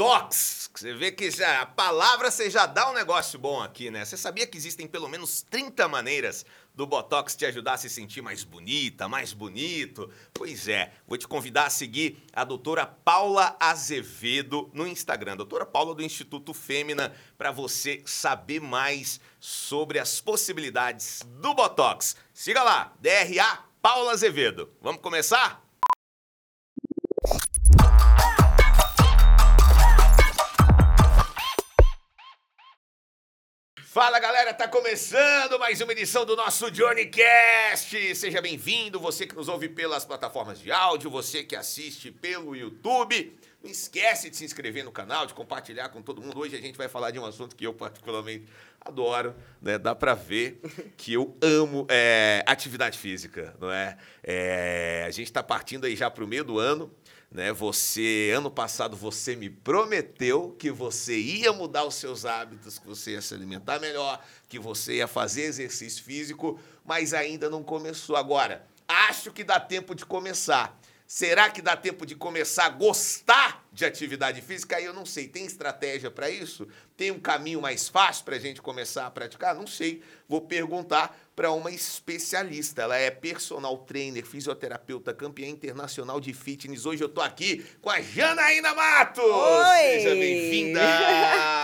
Botox. Você vê que já, a palavra você já dá um negócio bom aqui, né? Você sabia que existem pelo menos 30 maneiras do Botox te ajudar a se sentir mais bonita, mais bonito? Pois é, vou te convidar a seguir a doutora Paula Azevedo no Instagram, doutora Paula do Instituto Fêmina, para você saber mais sobre as possibilidades do Botox. Siga lá, DRA Paula Azevedo. Vamos começar? Fala galera, tá começando mais uma edição do nosso Johnny Cast. Seja bem-vindo, você que nos ouve pelas plataformas de áudio, você que assiste pelo YouTube. Não esquece de se inscrever no canal, de compartilhar com todo mundo. Hoje a gente vai falar de um assunto que eu particularmente adoro, né? Dá pra ver que eu amo é, atividade física, não é? é a gente tá partindo aí já pro meio do ano né? Você, ano passado, você me prometeu que você ia mudar os seus hábitos, que você ia se alimentar melhor, que você ia fazer exercício físico, mas ainda não começou. Agora, acho que dá tempo de começar. Será que dá tempo de começar a gostar de atividade física? Aí eu não sei. Tem estratégia para isso? Tem um caminho mais fácil para a gente começar a praticar? Não sei. Vou perguntar para uma especialista. Ela é personal trainer, fisioterapeuta, campeã internacional de fitness. Hoje eu tô aqui com a Janaína Matos. Oi! Seja bem-vinda.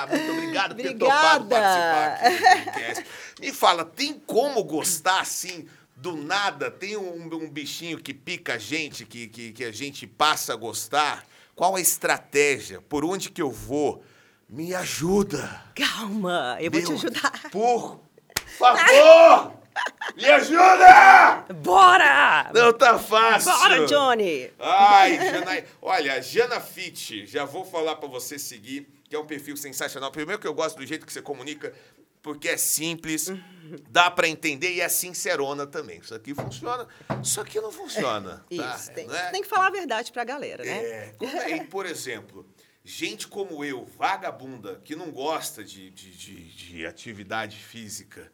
Muito obrigado por ter topado participar aqui do podcast. Me fala, tem como gostar assim do nada tem um, um, bichinho que pica a gente, que, que, que a gente passa a gostar? Qual a estratégia? Por onde que eu vou? Me ajuda. Calma, eu Meu, vou te ajudar. Por favor! Me ajuda! Bora! Não tá fácil. Bora, Johnny! Ai, Jana... Olha, Jana Fit, já vou falar para você seguir, que é um perfil sensacional. Primeiro que eu gosto do jeito que você comunica, porque é simples, dá para entender e é sincerona também. Isso aqui funciona, isso aqui não funciona. É, tá? isso, tem, é? tem, que falar a verdade pra galera, né? É, como é, por exemplo, gente como eu, vagabunda, que não gosta de, de, de, de atividade física,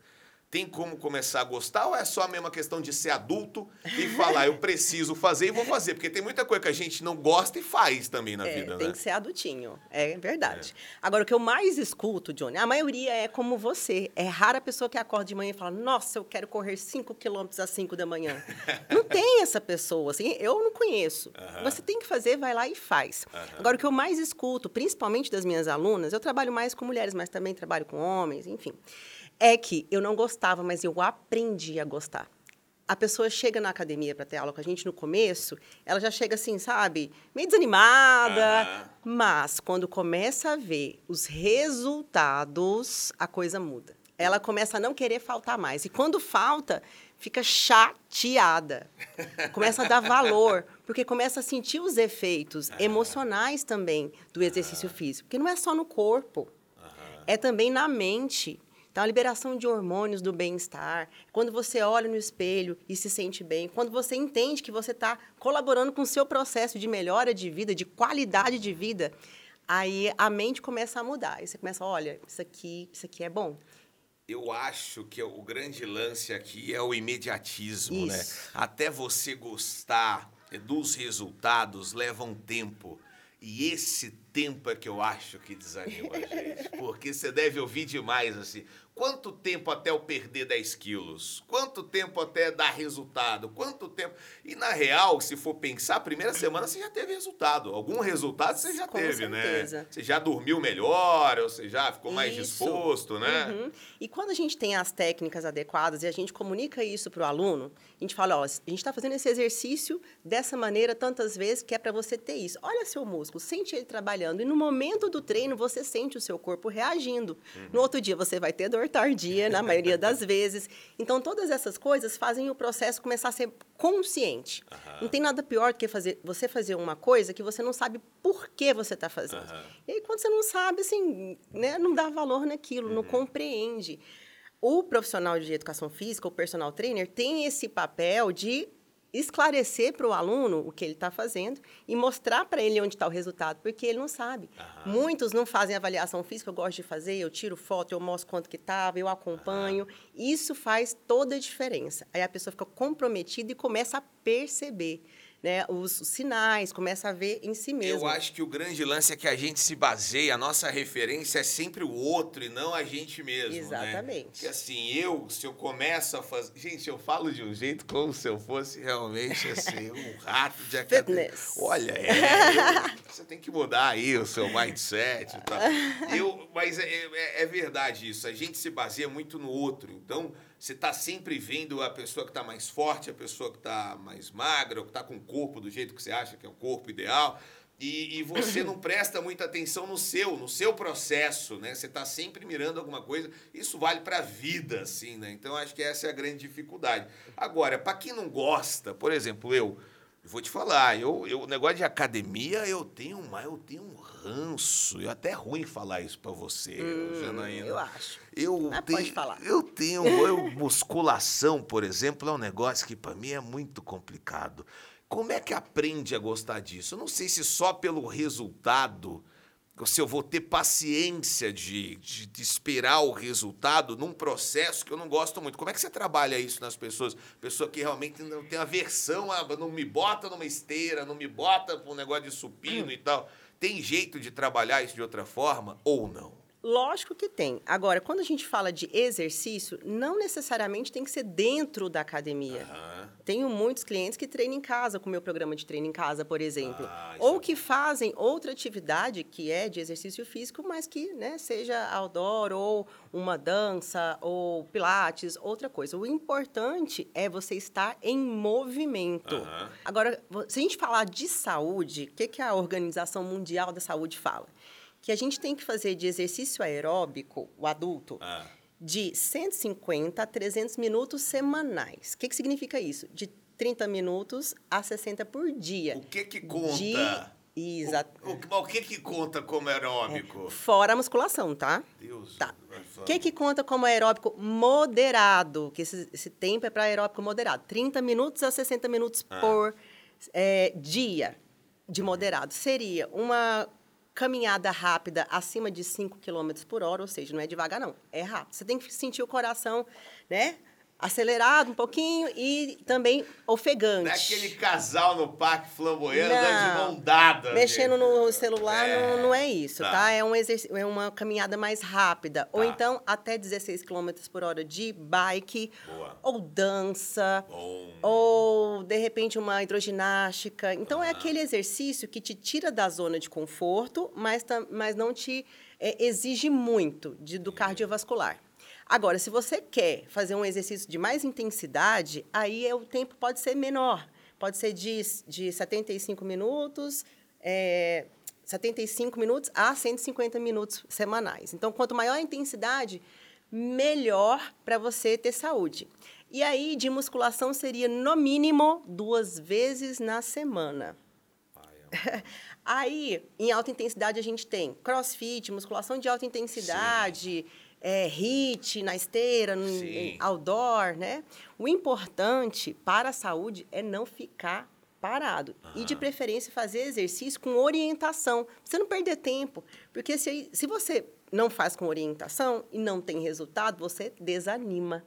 tem como começar a gostar ou é só a mesma questão de ser adulto e falar, eu preciso fazer e vou fazer? Porque tem muita coisa que a gente não gosta e faz também na é, vida, tem né? que ser adultinho, é verdade. É. Agora, o que eu mais escuto, Johnny, a maioria é como você. É rara a pessoa que acorda de manhã e fala, nossa, eu quero correr 5 quilômetros às 5 da manhã. não tem essa pessoa, assim, eu não conheço. Você tem que fazer, vai lá e faz. Agora, o que eu mais escuto, principalmente das minhas alunas, eu trabalho mais com mulheres, mas também trabalho com homens, enfim é que eu não gostava, mas eu aprendi a gostar. A pessoa chega na academia para ter aula com a gente no começo, ela já chega assim, sabe, meio desanimada, mas quando começa a ver os resultados, a coisa muda. Ela começa a não querer faltar mais. E quando falta, fica chateada. Começa a dar valor, porque começa a sentir os efeitos uhum. emocionais também do exercício uhum. físico. Porque não é só no corpo, é também na mente. Então, a liberação de hormônios do bem-estar, quando você olha no espelho e se sente bem, quando você entende que você está colaborando com o seu processo de melhora de vida, de qualidade de vida, aí a mente começa a mudar. Aí você começa, olha, isso aqui, isso aqui é bom. Eu acho que o grande lance aqui é o imediatismo, né? isso. né? Até você gostar dos resultados leva um tempo. E esse tempo é que eu acho que desanima a gente. Porque você deve ouvir demais assim. Quanto tempo até eu perder 10 quilos? Quanto tempo até dar resultado? Quanto tempo? E na real, se for pensar, primeira semana você já teve resultado. Algum resultado você já Com teve, né? certeza. né? Você já dormiu melhor, ou você já ficou mais Isso. disposto, né? Uhum. E quando a gente tem as técnicas adequadas e a gente comunica isso para o aluno, a gente fala, ó, a gente está fazendo esse exercício dessa maneira tantas vezes que é para você ter isso. Olha seu músculo, sente ele trabalhando. E no momento do treino, você sente o seu corpo reagindo. Uhum. No outro dia, você vai ter dor tardia, na maioria das vezes. Então, todas essas coisas fazem o processo começar a ser consciente. Uhum. Não tem nada pior do que fazer, você fazer uma coisa que você não sabe por que você está fazendo. Uhum. E aí, quando você não sabe, assim, né, não dá valor naquilo, não compreende. O profissional de educação física, o personal trainer, tem esse papel de esclarecer para o aluno o que ele está fazendo e mostrar para ele onde está o resultado, porque ele não sabe. Aham. Muitos não fazem avaliação física, eu gosto de fazer, eu tiro foto, eu mostro quanto que estava, eu acompanho. Isso faz toda a diferença. Aí a pessoa fica comprometida e começa a perceber. Né, os, sinais, começa a ver em si mesmo. Eu acho que o grande lance é que a gente se baseia, a nossa referência é sempre o outro e não a gente mesmo. Né? Exatamente. Porque assim, eu, se eu começo a fazer. Gente, eu falo de um jeito como se eu fosse realmente assim, um rato de academia. Fitness. Olha, é. eu- você tem que mudar aí o seu mindset e tal. Eu, mas é, é- é verdade isso. A gente se baseia muito no outro. Então, você está sempre vendo a pessoa que está mais forte, a pessoa que está mais magra, ou que está com o corpo do jeito que você acha que é o corpo ideal. E, e você não presta muita atenção no seu, no seu processo, né? Você está sempre mirando alguma coisa. Isso vale para a vida, assim, né? Então, acho que essa é a grande dificuldade. Agora, para quem não gosta, por exemplo, eu, Vou te falar, eu, eu, o negócio de academia, eu tenho, eu tenho um ranço. É até ruim falar isso pra você, Janaína. Hum, eu acho. Eu Mas tenho, pode falar. Eu tenho. Eu, musculação, por exemplo, é um negócio que pra mim é muito complicado. Como é que aprende a gostar disso? Eu não sei se só pelo resultado, se eu vou ter paciência de, de, de esperar o resultado num processo que eu não gosto muito. Como é que você trabalha isso nas pessoas? Pessoa que realmente não tem aversão, a, não me bota numa esteira, não me bota pra um negócio de supino e tal. Tem jeito de trabalhar isso de outra forma ou não? Lógico que tem. Agora, quando a gente fala de exercício, não necessariamente tem que ser dentro da academia. Aham. Tenho muitos clientes que treinam em casa, com o meu programa de treino em casa, por exemplo. Ah, Ou é que fazem outra atividade que é de exercício físico, mas que né, seja outdoor, ou uma dança, ou pilates, outra coisa. O importante é você estar em movimento. Aham. Agora, se a gente falar de saúde, o que, que a Organização Mundial da Saúde fala? Que a gente tem que fazer de exercício aeróbico, o adulto, Ah. de 150 a 300 minutos semanais. O que, que significa isso? De 30 minutos a 60 por dia. O que que conta? De... Exato. O, o, o que que conta como aeróbico? Fora a musculação, tá? Deus. Tá. O que, que conta como aeróbico moderado? Que esse, esse tempo é para aeróbico moderado. 30 minutos a 60 minutos Ah. por é, dia de moderado. Seria uma caminhada rápida acima de 5 km por hora, ou seja, não é devagar, não. É rápido. Você tem que sentir o coração, né? Acelerado um pouquinho e também ofegante. Não é aquele casal no parque andando de mão dada. Mexendo gente. no celular É, não, não é isso, tá. tá? É, um é uma caminhada mais rápida. Ou Tá. então até 16 km por hora de bike, Boa. ou dança, Bom. ou de repente uma hidroginástica. Então Ah. é aquele exercício que te tira da zona de conforto, mas, mas não te é, exige muito de, do cardiovascular. Agora, se você quer fazer um exercício de mais intensidade, aí é, o tempo pode ser menor. Pode ser de, de 75 minutos, é, 75 minutos a 150 minutos semanais. Então, quanto maior a intensidade, melhor para você ter saúde. E aí, de musculação seria, no mínimo, duas vezes na semana. Aí, em alta intensidade, a gente tem crossfit, musculação de alta intensidade, é, HIIT na esteira, no, Sim. outdoor, né? O importante para a saúde é não ficar parado. E, de preferência, fazer exercício com orientação. Pra você não perder tempo. Porque se, se você não faz com orientação e não tem resultado, você desanima.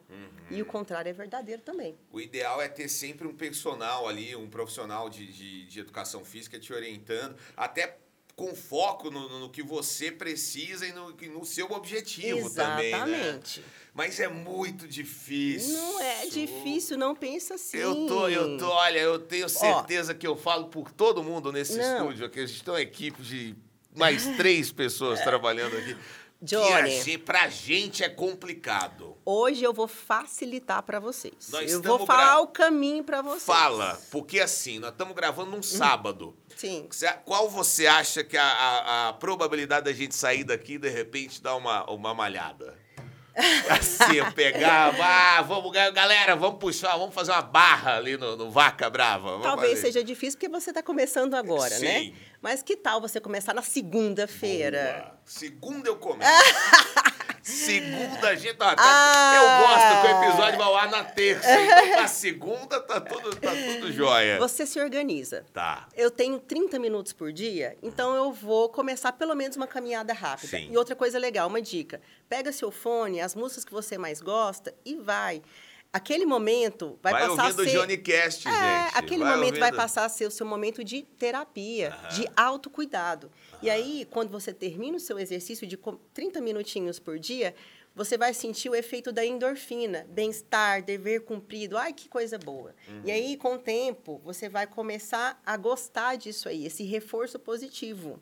E o contrário é verdadeiro também. O ideal é ter sempre um personal ali, um profissional de, de, de educação física te orientando, até com foco no, no- que você precisa e no, no seu objetivo também, né? Exatamente. Mas é muito difícil. Não é difícil, não pensa assim. Eu tô, eu tô, olha, eu tenho certeza que eu falo por todo mundo nesse Não. estúdio aqui. A gente tem uma equipe de mais três pessoas trabalhando aqui. Que a Johnny. gente, pra gente é complicado. Hoje eu vou facilitar para vocês. Nós eu vou falar gra- o caminho para vocês. Fala, porque assim, nós estamos gravando num sábado. Sim. Qual você acha que a, a- a probabilidade da gente sair daqui e de repente dar uma, uma malhada? Assim, eu pegar, ah, vamos, ga- galera, vamos puxar, vamos fazer uma barra ali no, no Vaca Brava. vamos Talvez fazer. seja difícil porque você está começando agora, né? Sim. Mas que tal você começar na segunda-feira? Segunda eu começo. Segunda a gente. ó, tá- Ah. Eu gosto que o episódio vai ao ar na terça. Então na segunda tá tudo, tá tudo jóia. Você se organiza. Tá. Eu tenho 30 minutos por dia, então eu vou começar pelo menos uma caminhada rápida. Sim. E outra coisa legal, uma dica: pega seu fone, as músicas que você mais gosta e vai. Aquele momento vai, Vai passar a ser... Johnny Cast, É, gente. aquele momento vai ouvindo. passar a ser o seu momento de terapia, Aham. de autocuidado. E aí, quando você termina o seu exercício de com- 30 minutinhos por dia, você vai sentir o efeito da endorfina, bem-estar, dever cumprido. Ai, que coisa boa. E aí, com o tempo, você vai começar a gostar disso aí, esse reforço positivo.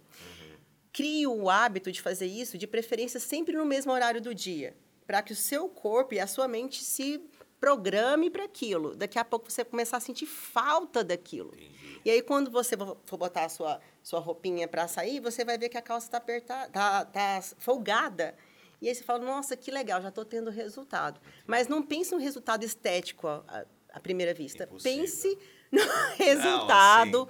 Crie o hábito de fazer isso, de preferência sempre no mesmo horário do dia, para que o seu corpo e a sua mente se programe para aquilo. Daqui a pouco você vai começar a sentir falta daquilo. E aí, quando você vo- for botar a sua, sua roupinha para sair, você vai ver que a calça está apertada, tá, tá folgada. E aí você fala, nossa, que legal, já estou tendo resultado. Mas não pense no resultado estético à, à- primeira vista. Impossível. Pense no resultado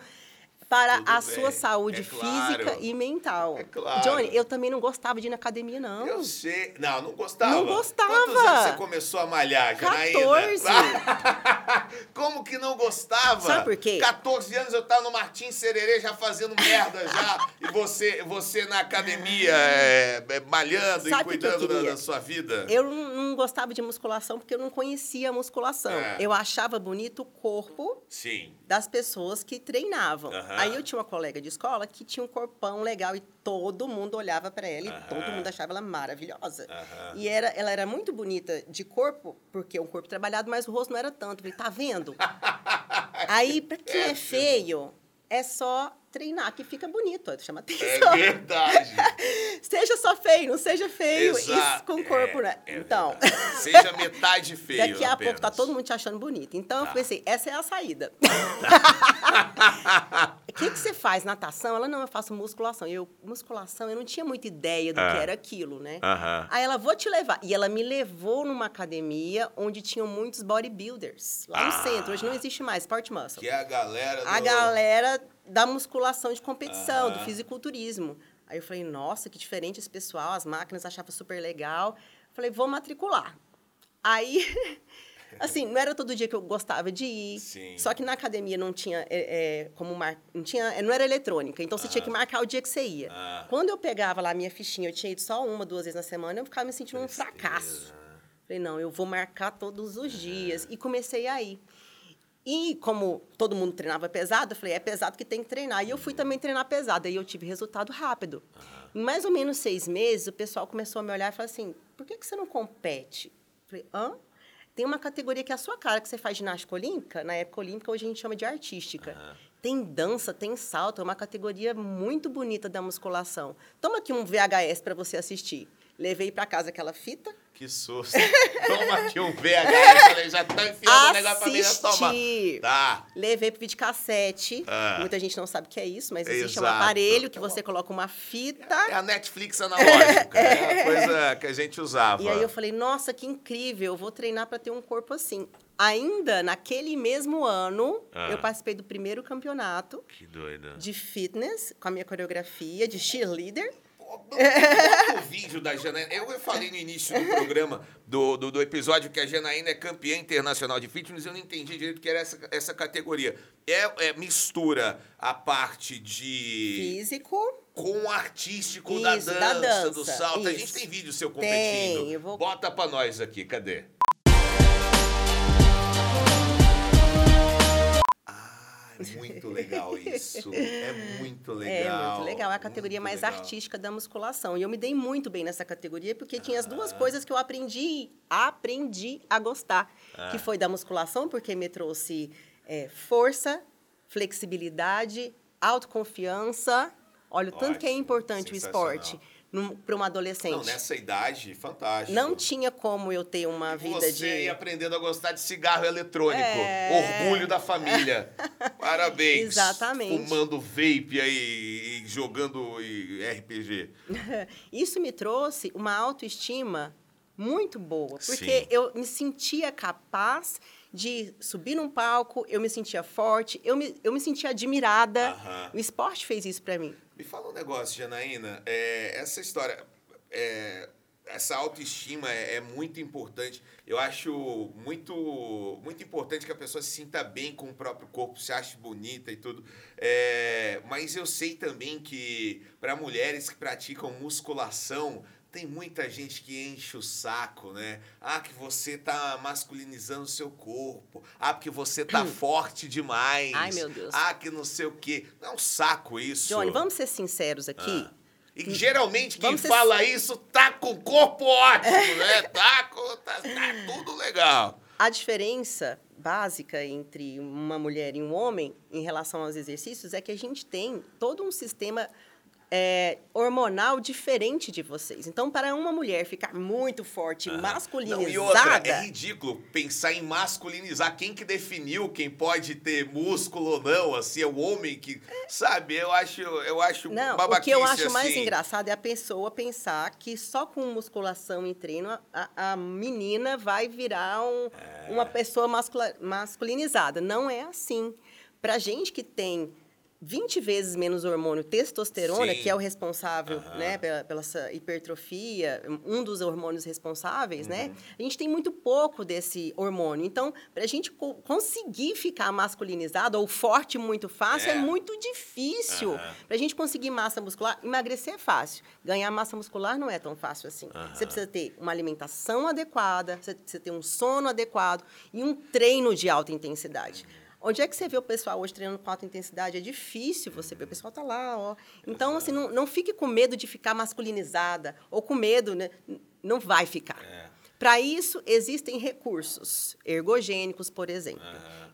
para tudo a bem, sua saúde é claro. física e mental. É claro. Johnny, eu também não gostava de ir na academia, não. Eu sei. Não, não gostava. Não gostava. Quantos anos você começou a malhar, Janaína? 14. Como que não gostava? Sabe por quê? 14 anos eu tava no Martins Sererê já fazendo merda já. e você, você na academia é, é, malhando Sabe e o que cuidando da, da sua vida. Eu não, gostava de musculação porque eu não conhecia a musculação. É. Eu achava bonito o corpo Sim. das pessoas que treinavam. Aham. Aí eu tinha uma colega de escola que tinha um corpão legal e todo mundo olhava para ela e todo mundo achava ela maravilhosa. E era, ela era muito bonita de corpo, porque é um corpo trabalhado, mas o rosto não era tanto. Eu falei, tá vendo? Aí, para quem é Péssimo. feio, é só treinar que fica bonito, chama É atenção. verdade. seja só feio, não seja feio, Exato. isso com o corpo, É, né? é então, verdade. Seja metade feio. daqui a pouco tá apenas. todo mundo te achando bonito. Então, eu Tá. pensei, essa é a saída. O que, que você faz? Natação? Ela, não, eu faço musculação. Eu, musculação, eu não tinha muita ideia do Ah. que era aquilo, né? Aham. Aí ela, vou te levar. E ela me levou numa academia onde tinham muitos bodybuilders. Lá no Ah. centro. Hoje não existe mais, Sport Muscle. Que é a galera do... A galera da musculação de competição, do fisiculturismo. Aí eu falei, nossa, que diferente esse pessoal, as máquinas achavam super legal. Falei, vou matricular. Aí, assim, não era todo dia que eu gostava de ir. Sim. Só que na academia não tinha é, é, como mar... não tinha, não era eletrônica, então você tinha que marcar o dia que você ia. Ah. Quando eu pegava lá a minha fichinha, eu tinha ido só uma, duas vezes na semana, eu ficava me sentindo um fracasso. Falei, não, eu vou marcar todos os dias. E comecei a ir. E como todo mundo treinava pesado, eu falei, é pesado que tem que treinar. E eu fui também treinar pesado. Aí eu tive resultado rápido. Em mais ou menos seis meses, o pessoal começou a me olhar e falar assim, por que, que você não compete? Eu falei, hã? Tem uma categoria que é a sua cara, que você faz ginástica olímpica. Na época olímpica, hoje a gente chama de artística. Tem dança, tem salto. É uma categoria muito bonita da musculação. Toma aqui um VHS para você assistir. Levei para casa aquela fita. Que susto. Toma aqui um VHS. Falei, já tá enfiando o negócio pra mim, já toma. Tá. Levei pro videocassete. Ah. Muita gente não sabe o que é isso, mas existe um Exato. aparelho que você coloca uma fita. É a Netflix analógica. É a coisa que a gente usava. E aí eu falei, nossa, que incrível, eu vou treinar para ter um corpo assim. Ainda naquele mesmo ano, Ah. eu participei do primeiro campeonato Que doida. de fitness, com a minha coreografia de cheerleader. Bota o vídeo da Janaína. Eu falei no início do programa, do, do, do episódio, que a Janaína é campeã internacional de fitness. Eu não entendi direito o que era essa, essa categoria. É, é mistura a parte de. Físico. com o artístico Isso, da, da dança, do dança, salto. A isso. gente tem vídeo seu competindo. Tem, eu vou- Bota pra nós aqui, cadê? É muito legal isso. É muito É legal. muito legal, é a categoria muito mais legal. artística da musculação. E eu me dei muito bem nessa categoria porque tinha as Ah. duas coisas que eu aprendi, aprendi a gostar, Ah. que foi da musculação porque me trouxe é, força, flexibilidade, autoconfiança. Olha o tanto que é importante o esporte para uma adolescente. Não, nessa idade, fantástico. Não tinha como eu ter uma vida Você de ia aprendendo a gostar de cigarro eletrônico. É. Orgulho da família. Parabéns. Exatamente. Fumando vape aí e jogando e RPG. Isso me trouxe uma autoestima muito boa, porque Sim. eu me sentia capaz de subir num palco, eu me sentia forte, eu me, eu me sentia admirada. Aham. O esporte fez isso para mim. Me fala um negócio, Janaína. É, essa história, é, essa autoestima é, é muito importante. Eu acho muito, muito importante que a pessoa se sinta bem com o próprio corpo, se ache bonita e tudo. É, mas eu sei também que para mulheres que praticam musculação tem muita gente que enche o saco, né? Ah, que você tá masculinizando o seu corpo. Ah, porque você tá forte demais. Ai, meu Deus. Ah, que não sei o quê. Não é um saco isso. Johnny, vamos ser sinceros aqui. Ah. E geralmente quem ser- fala isso tá com o corpo ótimo, né? Tá, com, tá, tá tudo legal. A diferença básica entre uma mulher e um homem em relação aos exercícios é que a gente tem todo um sistema é, hormonal diferente de vocês. Então, para uma mulher ficar muito forte, masculinizada, Não, e outra, é ridículo pensar em masculinizar. Quem que definiu quem pode ter músculo ou não? Assim, é o homem que. Sabe, eu acho, eu acho Não, o que eu acho mais assim. engraçado é a pessoa pensar que só com musculação e treino a, a menina vai virar um- É. uma pessoa mascula- masculinizada. Não é assim. Pra gente que tem 20 vezes menos hormônio testosterona, Sim. que é o responsável Aham. né, pela, pela essa hipertrofia, um dos hormônios responsáveis, né? Uhum. A gente tem muito pouco desse hormônio. Então, para a gente co- conseguir ficar masculinizado ou forte muito fácil, é, É. muito difícil. Aham. Para a gente conseguir massa muscular, emagrecer é fácil. Ganhar massa muscular não é tão fácil assim. Você precisa ter uma alimentação adequada, você precisa ter um sono adequado e um treino de alta intensidade. Onde é que você vê o pessoal hoje treinando com alta intensidade? É difícil você ver. O pessoal tá lá, ó. Então, assim, não, não fique com medo de ficar masculinizada ou com medo, né? Não vai ficar. É. Para isso, existem recursos ergogênicos, por exemplo.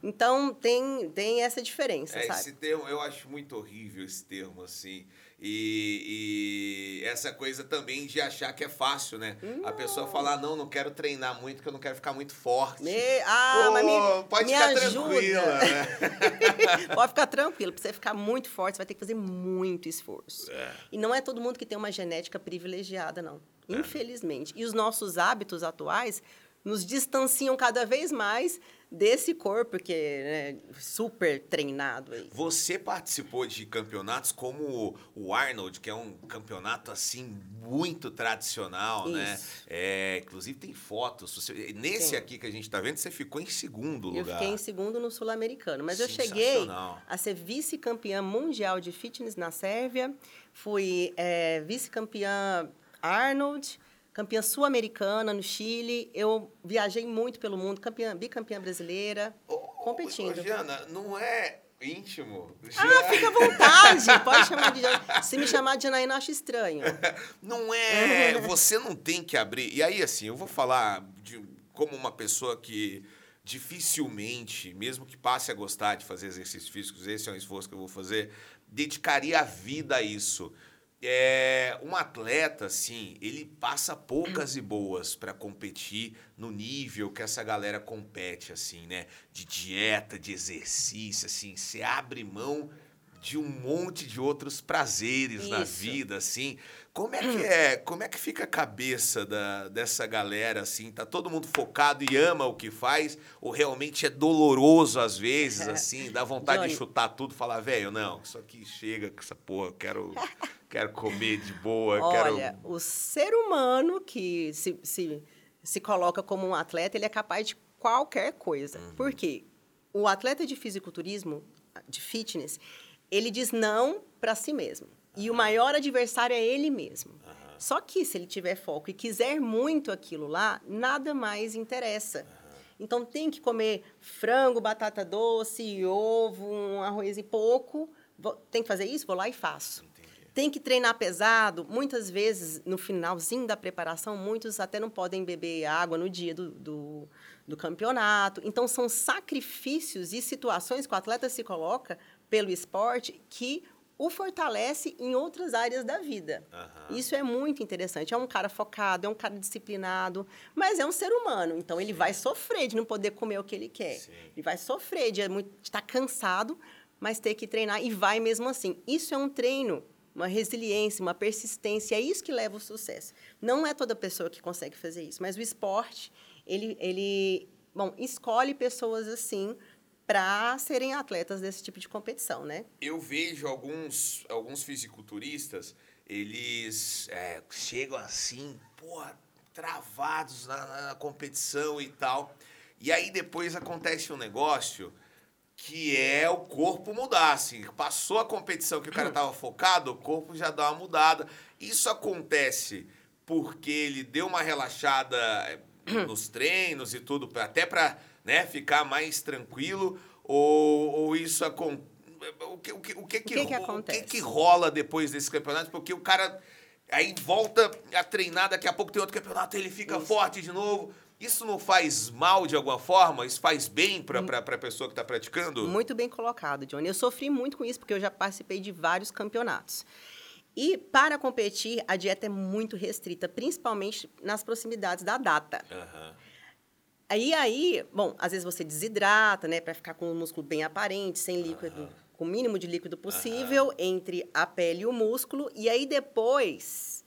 Então, tem, tem essa diferença, É, sabe? esse termo, eu acho muito horrível esse termo, assim. E, e essa coisa também de achar que é fácil, né? A pessoa falar, não, não quero treinar muito, porque eu não quero ficar muito forte. Me- Ah, Pô, mas me, pode me ficar ajuda. tranquila, né? Pode ficar tranquilo. Para você ficar muito forte, você vai ter que fazer muito esforço. É. E não é todo mundo que tem uma genética privilegiada, não. Infelizmente. E os nossos hábitos atuais nos distanciam cada vez mais desse corpo que é né, super treinado aí. Você participou de campeonatos como o Arnold, que é um campeonato assim muito tradicional, né? Isso. É, inclusive tem fotos. Você- nesse Tem. aqui que a gente tá vendo, você ficou em segundo Eu lugar. fiquei em segundo no Sul-Americano. Mas eu cheguei a ser vice-campeã mundial de fitness na Sérvia. Fui eh, vice-campeã Arnold, campeã sul-americana no Chile. Eu viajei muito pelo mundo, campeã, bicampeã brasileira, ô, competindo. ô, Jana, não é íntimo? Ah, fica à vontade. Pode chamar de Janaína. Se me chamar de Janaína, acho estranho. Não é. Você não tem que abrir. E aí, assim, eu vou falar de, como uma pessoa que dificilmente, mesmo que passe a gostar de fazer exercícios físicos, esse é um esforço que eu vou fazer, dedicaria a vida a isso. É, um atleta, assim, ele passa poucas e boas para competir no nível que essa galera compete, assim, né? De dieta, de exercício, assim, você abre mão de um monte de outros prazeres na Isso. vida, assim. Como é que é? Como é que fica a cabeça da, dessa galera, assim? Tá todo mundo focado e ama o que faz? Ou realmente é doloroso às vezes, assim? Dá vontade de Johnny. chutar tudo falar, velho, não, isso aqui chega com essa porra, quero, quero comer de boa, Olha, quero... o ser humano que se, se, se coloca como um atleta, ele é capaz de qualquer coisa. Uhum. Por quê? O atleta de fisiculturismo, de fitness, ele diz não para si mesmo. E o maior adversário é ele mesmo. Só que se ele tiver foco e quiser muito aquilo lá, nada mais interessa. Então tem que comer frango, batata doce, ovo, um arroz e pouco. Vou- Tem que fazer isso? Vou lá e faço. Tem que treinar pesado. Muitas vezes, no finalzinho da preparação, muitos até não podem beber água no dia do, do, do campeonato. Então, são sacrifícios e situações que o atleta se coloca pelo esporte que o fortalece em outras áreas da vida. Aham. Isso é muito interessante. É um cara focado, é um cara disciplinado, mas é um ser humano. Então, ele vai sofrer de não poder comer o que ele quer. Sim. Ele vai sofrer de de estar cansado, mas ter que treinar e vai mesmo assim. Isso é um treino, uma resiliência, uma persistência. É isso que leva ao sucesso. Não é toda pessoa que consegue fazer isso, mas o esporte, ele, ele bom, escolhe pessoas assim para serem atletas desse tipo de competição, né? Eu vejo alguns, alguns fisiculturistas, eles é, chegam assim, porra, travados na, na- na competição e tal. E aí depois acontece um negócio que é o corpo mudar, assim. Passou a competição que o cara tava focado, o corpo já dá uma mudada. Isso acontece porque ele deu uma relaxada eh, nos treinos e tudo, até para né, ficar mais tranquilo? Ou, ou isso acontece? O que, o que, o que, que, que que acontece? O que, que rola depois desse campeonato? Porque o cara aí volta a treinar, daqui a pouco tem outro campeonato, ele fica forte de novo. Isso não faz mal de alguma forma? Isso faz bem para a pessoa que está praticando? Muito bem colocado, Johnny. Eu sofri muito com isso porque eu já participei de vários campeonatos. E para competir, a dieta é muito restrita, principalmente nas proximidades da data. Aham. Aí, aí, bom, às vezes você desidrata, né, para ficar com o músculo bem aparente, sem líquido, com o mínimo de líquido possível entre a pele e o músculo. E aí depois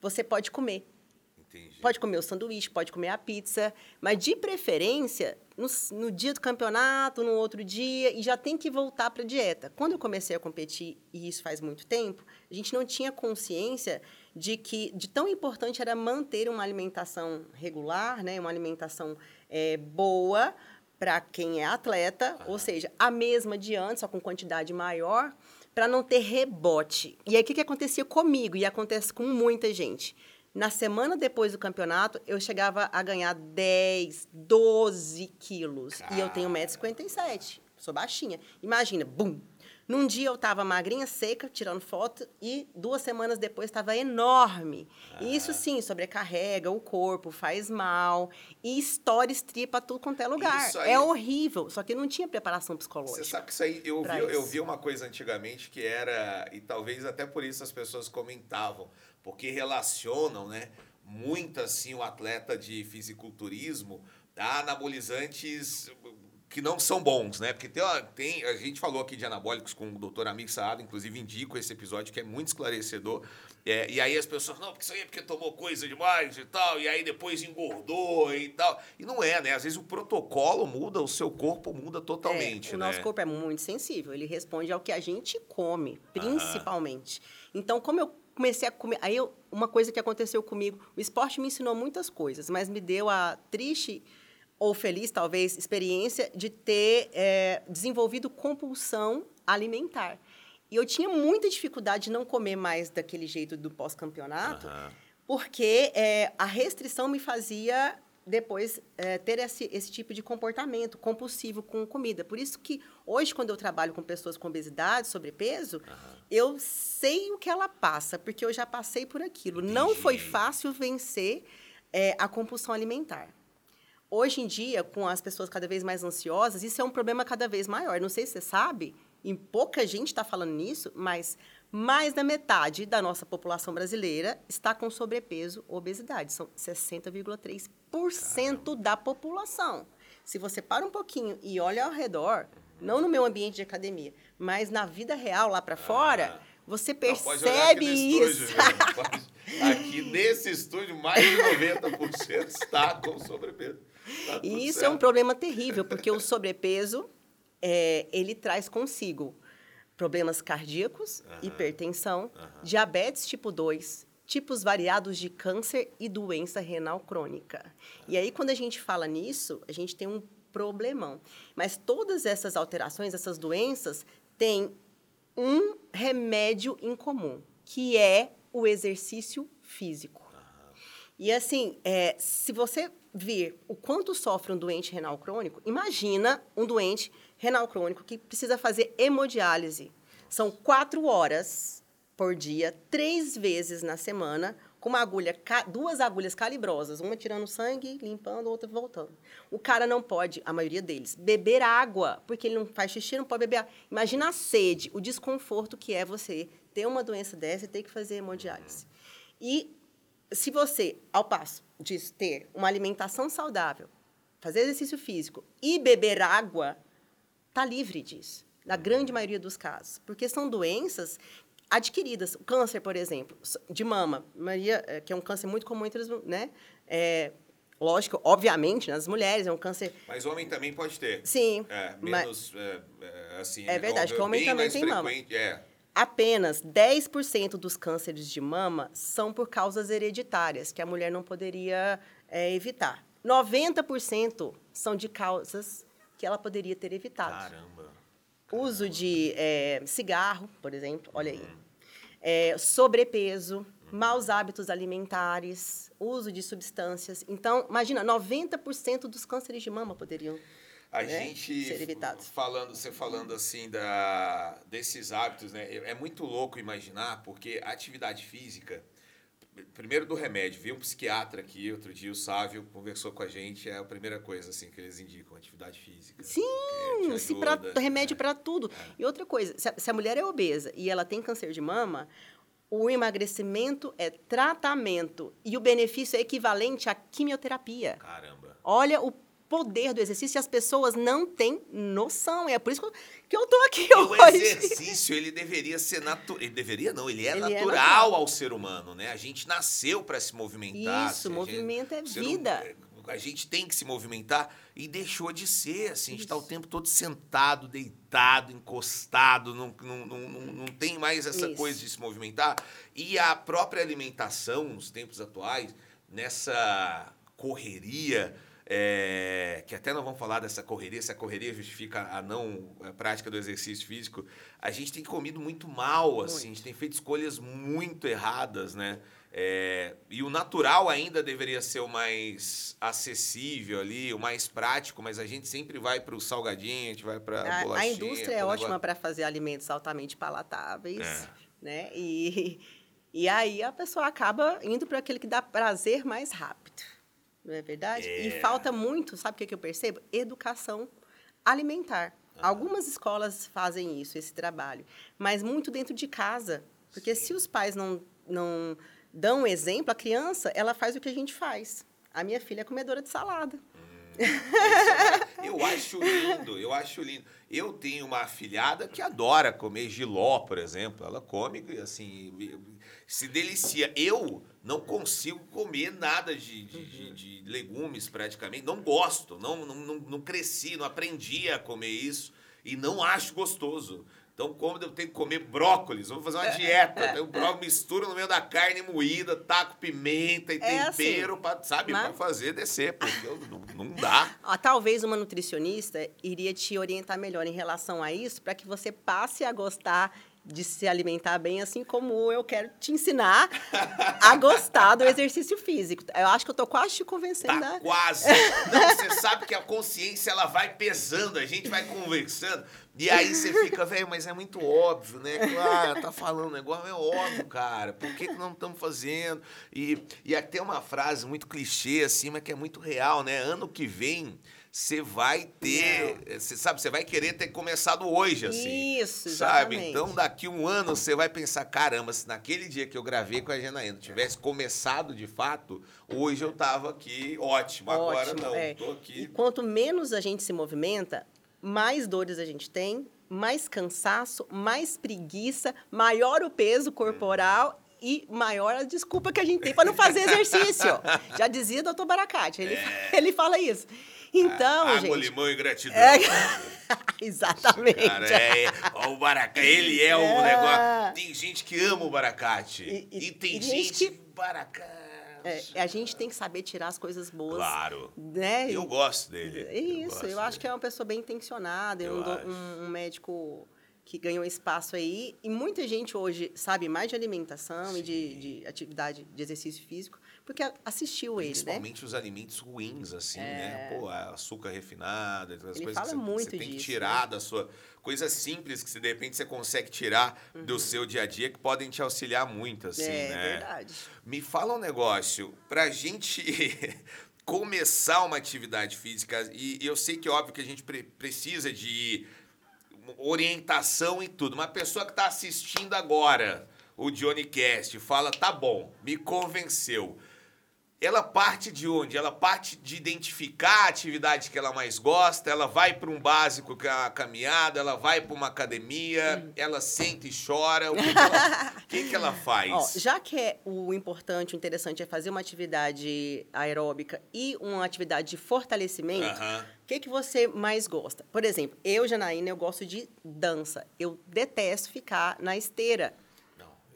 você pode comer. Entendi. Pode comer o sanduíche, pode comer a pizza, mas de preferência no, no dia do campeonato, no outro dia, e já tem que voltar para a dieta. Quando eu comecei a competir, e isso faz muito tempo, a gente não tinha consciência de que de tão importante era manter uma alimentação regular, né, uma alimentação eh, boa para quem é atleta, ou seja, a mesma de antes, só com quantidade maior, para não ter rebote. E aí o que, que acontecia comigo e acontece com muita gente? Na semana depois do campeonato, eu chegava a ganhar 10, 12 quilos. E eu tenho 1,57m. Sou baixinha. Imagina, bum! Num dia eu estava magrinha, seca, tirando foto, e duas semanas depois estava enorme. E isso sim, sobrecarrega o corpo, faz mal, e estoura estripa tudo quanto é lugar. Isso aí- É horrível, só que não tinha preparação Você psicológica. sabe que isso aí, eu vi, pra eu isso. vi uma coisa antigamente que era, e talvez até por isso as pessoas comentavam, porque relacionam, né, muito assim o atleta de fisiculturismo a anabolizantes que não são bons, né? Porque tem, tem a gente falou aqui de anabólicos com o doutor Amir Saado, inclusive indico esse episódio que é muito esclarecedor. É, e aí as pessoas, não, porque isso aí é porque tomou coisa demais e tal, e aí depois engordou e tal. E não é, né? Às vezes o protocolo muda, o seu corpo muda totalmente, É, o né? nosso corpo é muito sensível, ele responde ao que a gente come, principalmente. Então, como eu comecei a comer, aí eu- uma coisa que aconteceu comigo, o esporte me ensinou muitas coisas, mas me deu a triste ou feliz, talvez, experiência de ter é, desenvolvido compulsão alimentar. E eu tinha muita dificuldade de não comer mais daquele jeito do pós-campeonato, Aham. porque é, a restrição me fazia depois é, ter esse, esse tipo de comportamento compulsivo com comida. Por isso que hoje, quando eu trabalho com pessoas com obesidade, sobrepeso, eu sei o que ela passa, porque eu já passei por aquilo. Não foi Entendi. fácil vencer é, a compulsão alimentar. Hoje em dia, com as pessoas cada vez mais ansiosas, isso é um problema cada vez maior. Não sei se você sabe, e pouca gente está falando nisso, mas mais da metade da nossa população brasileira está com sobrepeso ou obesidade. São 60,3% da população. Se você para um pouquinho e olha ao redor, não no meu ambiente de academia, mas na vida real lá para fora, você Não, olhar aqui percebe no isso. estúdio, Aqui nesse estúdio, mais de 90% está com sobrepeso. Tá E isso é certo. um problema terrível, porque o sobrepeso, é, ele traz consigo problemas cardíacos, hipertensão, diabetes tipo 2, tipos variados de câncer e doença renal crônica. E aí, quando a gente fala nisso, a gente tem um problemão. Mas todas essas alterações, essas doenças, têm um remédio em comum, que é o exercício físico. E assim, é, se você vir o quanto sofre um doente renal crônico, imagina um doente renal crônico que precisa fazer hemodiálise. São quatro horas por dia, três vezes na semana, com uma agulha, duas agulhas calibrosas, uma tirando sangue, limpando, outra voltando. O cara não pode, a maioria deles, beber água, porque ele não faz xixi, não pode beber água. Imagina a sede, o desconforto que é você ter uma doença dessa e ter que fazer hemodiálise. E se você, ao passo de ter uma alimentação saudável, fazer exercício físico e beber água, está livre disso, na grande maioria dos casos. Porque são doenças adquiridas. O câncer, por exemplo, de mama, Maria, eh, que é um câncer muito comum entre as né? É, lógico, obviamente, nas mulheres, é um câncer. Mas homem também pode ter. Sim. É, mas- menos, é, é, assim... É verdade, óbvio, que homem também tem mama. frequente, É, Apenas 10% dos cânceres de mama são por causas hereditárias, que a mulher não poderia eh, evitar. 90% são de causas que ela poderia ter evitado. caramba. Uso de eh, cigarro, por exemplo, olha aí. Eh, sobrepeso, maus hábitos alimentares, uso de substâncias. Então, imagina, 90% dos cânceres de mama poderiam A né, gente falando, você falando assim da desses hábitos, né? É é muito louco imaginar, porque a atividade física, primeiro do remédio, vi um psiquiatra aqui outro dia, o Sávio, conversou com a gente, é a primeira coisa assim que eles indicam, atividade física. Sim, te se pra, remédio né? para tudo. E outra coisa, se a, se a mulher é obesa e ela tem câncer de mama, o emagrecimento é tratamento e o benefício é equivalente à quimioterapia. Caramba. Olha o poder do exercício e as pessoas não têm noção. E é por isso que eu- tô aqui E o hoje. exercício, ele deveria ser natural. Ele deveria, não, ele é, Ele é natural, natural. ao ser humano, né? A gente nasceu para se movimentar. Isso, assim, a gente- movimento é não- vida. a gente tem que se movimentar e deixou de ser, assim, a gente está o tempo todo sentado, deitado, encostado, não, não, não, não, não tem mais essa Isso. coisa de se movimentar. E a própria alimentação, nos tempos atuais, nessa correria, é, que até não vamos falar dessa correria, se a correria justifica a não a prática do exercício físico, a gente tem comido muito mal, assim, a gente tem feito escolhas muito erradas, né? É, e o natural ainda deveria ser o mais acessível ali, o mais prático, mas a gente sempre vai para o salgadinho, a gente vai para A, a indústria é ótima para fazer alimentos altamente palatáveis, É. né? E, e aí a pessoa acaba indo para aquele que dá prazer mais rápido, não é verdade? É. E falta muito, sabe o que que eu percebo? Educação alimentar. Algumas escolas fazem isso, esse trabalho, mas muito dentro de casa, porque se os pais não, não dão um exemplo, a criança ela faz o que a gente faz. A minha filha é comedora de salada. Eu acho lindo, eu acho lindo. Eu tenho uma afilhada que adora comer giló, por exemplo. Ela come, assim, se delicia. Eu não consigo comer nada de, de, de- de legumes, praticamente. Não gosto, não, não, não, não cresci, não aprendi a comer isso. E não acho gostoso. Então, como eu tenho que comer brócolis, vou fazer uma dieta. Eu tenho brócolis, misturo no meio da carne moída, taco pimenta e É assim, tempero, pra, sabe, mas- pra fazer descer, porque eu- não, não dá. Ah, talvez uma nutricionista iria te orientar melhor em relação a isso, para que você passe a gostar de se alimentar bem, assim como eu quero te ensinar a gostar do exercício físico. Eu acho que eu tô quase te convencendo. Tá a- quase. Não, você sabe que a consciência ela vai pesando, a gente vai conversando. E aí você fica, velho, mas é muito óbvio, né? Claro, tá falando um negócio, é óbvio, cara. Por que, que não estamos fazendo? E, e até uma frase muito clichê, assim, mas que é muito real, né? Ano que vem, você vai ter. Você sabe, você vai querer ter começado hoje, assim. Isso, Sabe? exatamente. Então, daqui um ano, você vai pensar: caramba, se naquele dia que eu gravei com a Janaína tivesse começado de fato, hoje eu tava aqui ótimo. Agora Ótimo, não, é. tô E aqui. quanto menos a gente se movimenta, mais dores a gente tem, mais cansaço, mais preguiça, maior o peso corporal e maior a desculpa que a gente tem para não fazer exercício. Já dizia o doutor Baracate, ele, ele fala isso. Então, Água, gente... limão e gratidão. É, exatamente. Cara, é, ó, o baracate, ele é o É. negócio. Tem gente que ama o baracate. E, E- e- tem e gente que. Baracate. É, a gente tem que saber tirar as coisas boas. Claro. Né? Eu gosto dele. É isso, gosto eu, acho dele. que é uma pessoa bem intencionada, é Eu um, um- um médico que ganhou espaço aí. E muita gente hoje sabe mais de alimentação e de, de atividade de exercício físico, porque assistiu ele, né? Principalmente os alimentos ruins, assim, né? Pô, açúcar refinado, essas Ele coisas fala que você, muito você tem que disso, tirar né? da sua. Coisas simples que você, de repente você consegue tirar do seu dia a dia que podem te auxiliar muito, assim, Uhum. é né? verdade. Me fala um negócio, pra gente começar uma atividade física, e eu sei que é óbvio que a gente pre- precisa de orientação e tudo, uma pessoa que tá assistindo agora o Johnny Cast fala, tá bom, me convenceu. Ela parte de onde? Ela parte de identificar a atividade que ela mais gosta, ela vai para um básico que é a caminhada, ela vai para uma academia, ela senta e chora. O que, que ela, que que ela faz? Ó, já que é o importante, o interessante é fazer uma atividade aeróbica e uma atividade de fortalecimento, o que, que você mais gosta? Por exemplo, eu, Janaína, eu gosto de dança. Eu detesto ficar na esteira.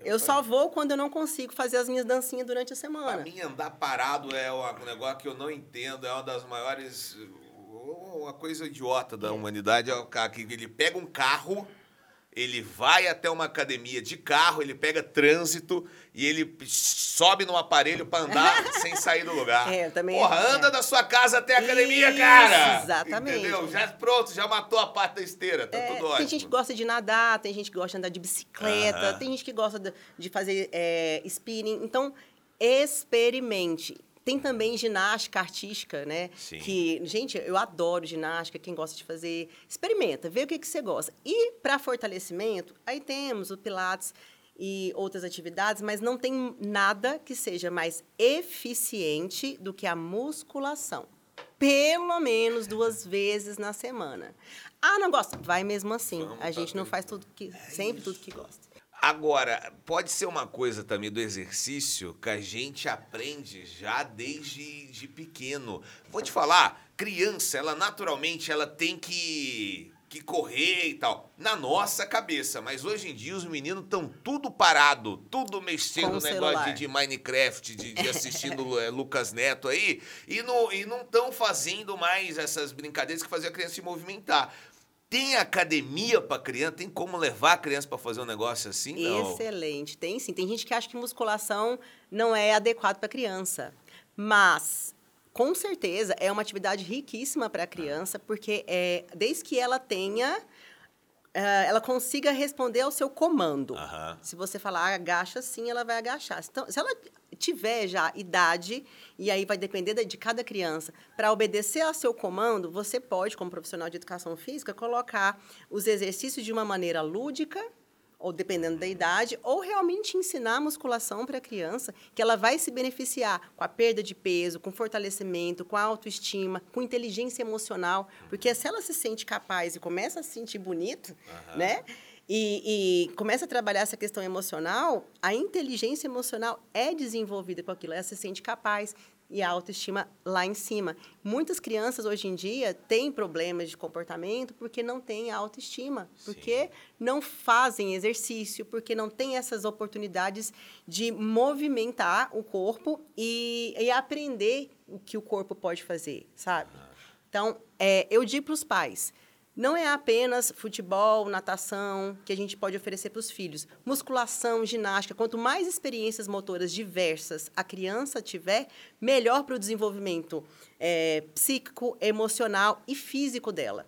Eu só vou quando eu não consigo fazer as minhas dancinhas durante a Pra semana. mim, andar parado é um negócio que eu não entendo, é uma das maiores. Uma coisa idiota da humanidade é o cara que ele pega um carro, ele vai até uma academia de carro, ele pega trânsito e ele sobe no aparelho para andar sem sair do lugar. É, eu também. Porra, é. anda da sua casa até a academia, Isso, cara! exatamente. Entendeu? Já pronto, já matou a parte da esteira, tá É, tudo ótimo. tem gente que gosta de nadar, tem gente que gosta de andar de bicicleta, Aham. tem gente que gosta de, de fazer é, spinning. Então, experimente. Tem também ginástica artística, né? Sim. Que, gente, eu adoro ginástica, quem gosta de fazer, experimenta, vê o que, que você gosta. E para fortalecimento, aí temos o Pilates e outras atividades, mas não tem nada que seja mais eficiente do que a musculação. Pelo menos duas vezes na semana. Ah, não gosta? Vai mesmo assim. Vamos, a gente não faz tudo que sempre tudo que gosta. Agora, pode ser uma coisa também do exercício que a gente aprende já desde de pequeno. Vou te falar, criança, ela naturalmente ela tem que, que correr e tal. Na nossa cabeça, mas hoje em dia os meninos estão tudo parado, tudo mexendo no negócio de, de Minecraft, de, de assistindo eh, Lucas Neto aí, e não e não estão fazendo mais essas brincadeiras que faziam a criança se movimentar. Tem academia para criança? Tem como levar a criança para fazer um negócio assim? Não. Excelente. Tem sim. Tem gente que acha que musculação não é adequado para criança. Mas, com certeza, é uma atividade riquíssima para a criança, porque é, desde que ela tenha. Ah, ela consiga responder ao seu comando. Se você falar "Ah, agacha sim, ela vai agachar. Então, se ela tiver já idade, e aí vai depender de cada criança, para obedecer ao seu comando, você pode, como profissional de educação física, colocar os exercícios de uma maneira lúdica, ou dependendo da idade, ou realmente ensinar a musculação para a criança, que ela vai se beneficiar com a perda de peso, com fortalecimento, com a autoestima, com inteligência emocional, porque se ela se sente capaz e começa a se sentir bonito, Aham. né? E, e começa a trabalhar essa questão emocional, a inteligência emocional é desenvolvida com aquilo, ela se sente capaz e a autoestima lá em cima. Muitas crianças hoje em dia têm problemas de comportamento porque não têm autoestima, porque não fazem exercício, porque não têm essas oportunidades de movimentar o corpo e, e aprender o que o corpo pode fazer, sabe? Então, é, eu digo para os pais, não é apenas futebol, natação que a gente pode oferecer para os filhos. Musculação, ginástica, quanto mais experiências motoras diversas a criança tiver, melhor para o desenvolvimento é, psíquico, emocional e físico dela.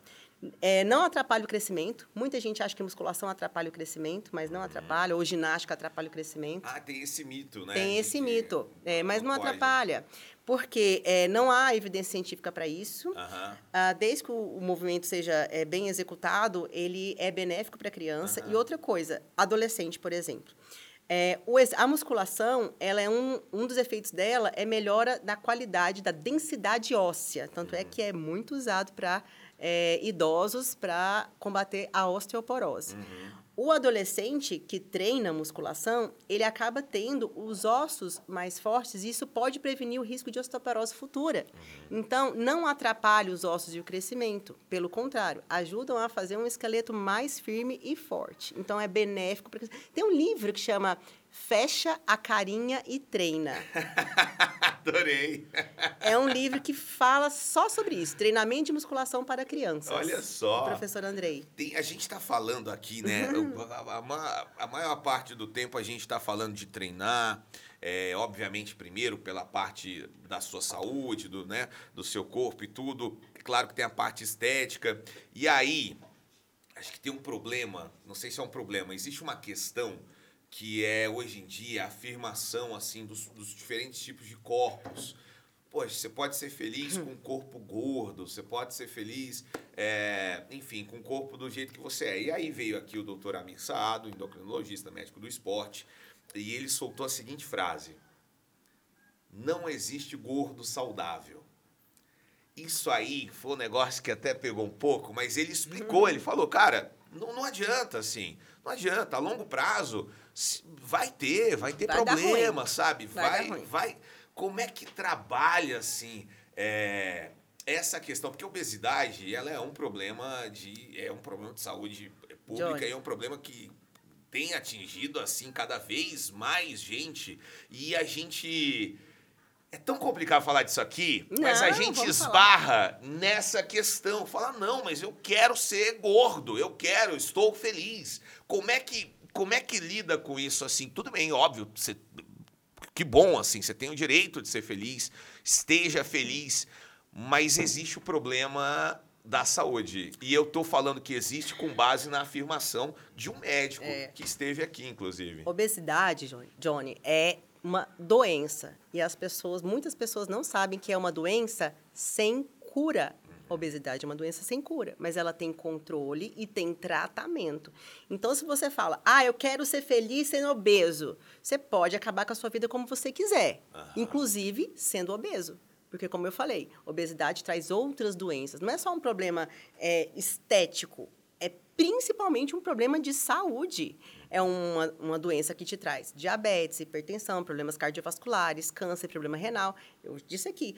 É, não atrapalha o crescimento. Muita gente acha que musculação atrapalha o crescimento, mas não atrapalha, ou ginástica atrapalha o crescimento. Ah, tem esse mito, né? Tem esse mito, é, mas não, atrapalha. Porque é, não há evidência científica para isso. Aham. Ah, desde que o, o movimento seja é, bem executado, ele é benéfico para a criança. E outra coisa, adolescente, por exemplo. É, a musculação, ela é um, um dos efeitos dela é melhora da qualidade da densidade óssea. Tanto é que é muito usado para idosos para combater a osteoporose. O adolescente que treina musculação, ele acaba tendo os ossos mais fortes e isso pode prevenir o risco de osteoporose futura. Então, não atrapalha os ossos e o crescimento. Pelo contrário, ajudam a fazer um esqueleto mais firme e forte. Então, é benéfico. pra- Tem um livro que chama Fecha a Carinha e Treina. Adorei. É um livro que fala só sobre isso. Treinamento de musculação para crianças. Olha só. Professor Andrei. Tem- a gente está falando aqui, né? Uhum. a, a a maior parte do tempo a gente está falando de treinar. é, obviamente, primeiro pela parte da sua saúde, do, né, do seu corpo e tudo. Claro que tem a parte estética. E aí, acho que tem um problema. Não sei se é um problema. Existe uma questão que é hoje em dia a afirmação assim dos, dos diferentes tipos de corpos. Poxa, você pode ser feliz com um corpo gordo, você pode ser feliz, é, enfim, com o corpo do jeito que você é. E aí veio aqui o doutor Amir Saado, endocrinologista, médico do esporte, e ele soltou a seguinte frase: Não existe gordo saudável. Isso aí foi um negócio que até pegou um pouco, mas ele explicou, ele falou, cara, não, não adianta assim, não adianta, a longo prazo vai ter, vai ter Vai problema, sabe? Vai Vai, vai, como é que trabalha assim é, essa questão? Porque a obesidade, ela é um problema de é um problema de saúde pública e é um problema que tem atingido assim cada vez mais gente e a gente É tão complicado falar disso aqui, Não, mas a gente esbarra nessa questão. Fala, não, mas eu quero ser gordo, eu quero, estou feliz. Como é que, como é que lida com isso assim? Tudo bem, óbvio, você, que bom assim, você tem o direito de ser feliz, esteja feliz, mas existe o problema da saúde. E eu tô falando que existe com base na afirmação de um médico É. que esteve aqui, inclusive. Obesidade, Johnny- Johnny, é uma doença. E as pessoas, muitas pessoas não sabem que é uma doença sem cura. Obesidade é uma doença sem cura, mas ela tem controle e tem tratamento. Então, se você fala, ah, eu quero ser feliz sendo obeso, você pode acabar com a sua vida como você quiser, inclusive sendo obeso. Porque, como eu falei, obesidade traz outras doenças. Não é só um problema é, estético, é principalmente um problema de saúde. É uma, uma doença que te traz diabetes, hipertensão, problemas cardiovasculares, câncer, problema renal. Eu disse aqui.